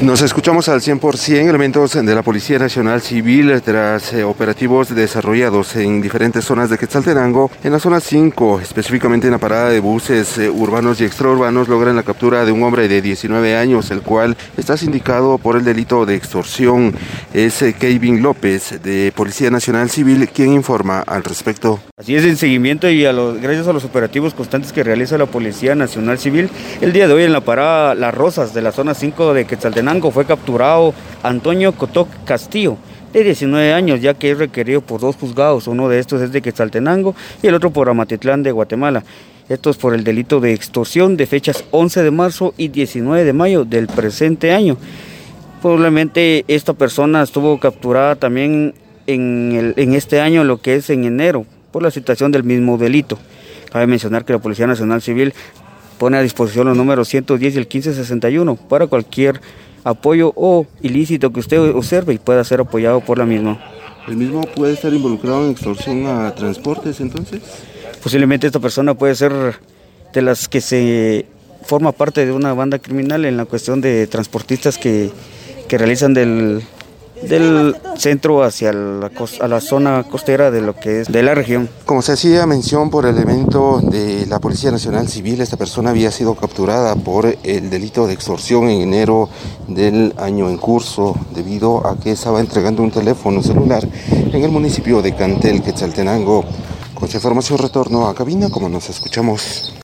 Nos escuchamos al 100% elementos de la Policía Nacional Civil tras eh, operativos desarrollados en diferentes zonas de Quetzaltenango. En la zona 5, específicamente en la parada de buses eh, urbanos y extraurbanos, logran la captura de un hombre de 19 años, el cual está sindicado por el delito de extorsión. Es eh, Kevin López, de Policía Nacional Civil, quien informa al respecto. Así es, en seguimiento y a los, gracias a los operativos constantes que realiza la Policía Nacional Civil, el día de hoy en la parada Las Rosas de la zona 5 de Quetzaltenango, fue capturado Antonio Cotoc Castillo, de 19 años, ya que es requerido por dos juzgados. Uno de estos es de Quetzaltenango y el otro por Amatitlán de Guatemala. Esto es por el delito de extorsión de fechas 11 de marzo y 19 de mayo del presente año. Probablemente esta persona estuvo capturada también en, en este año, lo que es en enero, por la situación del mismo delito. Cabe mencionar que la Policía Nacional Civil pone a disposición los números 110 y el 1561 para cualquier apoyo o ilícito que usted observe y pueda ser apoyado por la misma. ¿El mismo puede estar involucrado en extorsión a transportes entonces? Posiblemente esta persona puede ser de las que se forma parte de una banda criminal en la cuestión de transportistas que, que realizan del, del centro hacia la, zona costera de lo que es de la región. Como se hacía mención por el evento de la Policía Nacional Civil, esta persona había sido capturada por el delito de extorsión en enero del año en curso debido a que estaba entregando un teléfono celular en el municipio de Cantel, Quetzaltenango. Con su información retorno a cabina como nos escuchamos.